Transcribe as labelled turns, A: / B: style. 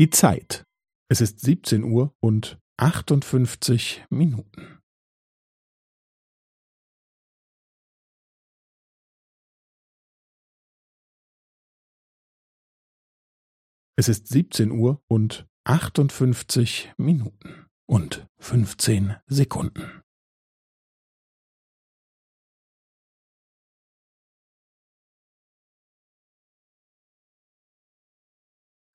A: Die Zeit. Es ist 17 Uhr und 58 Minuten. Es ist 17 Uhr und 58 Minuten und 15 Sekunden.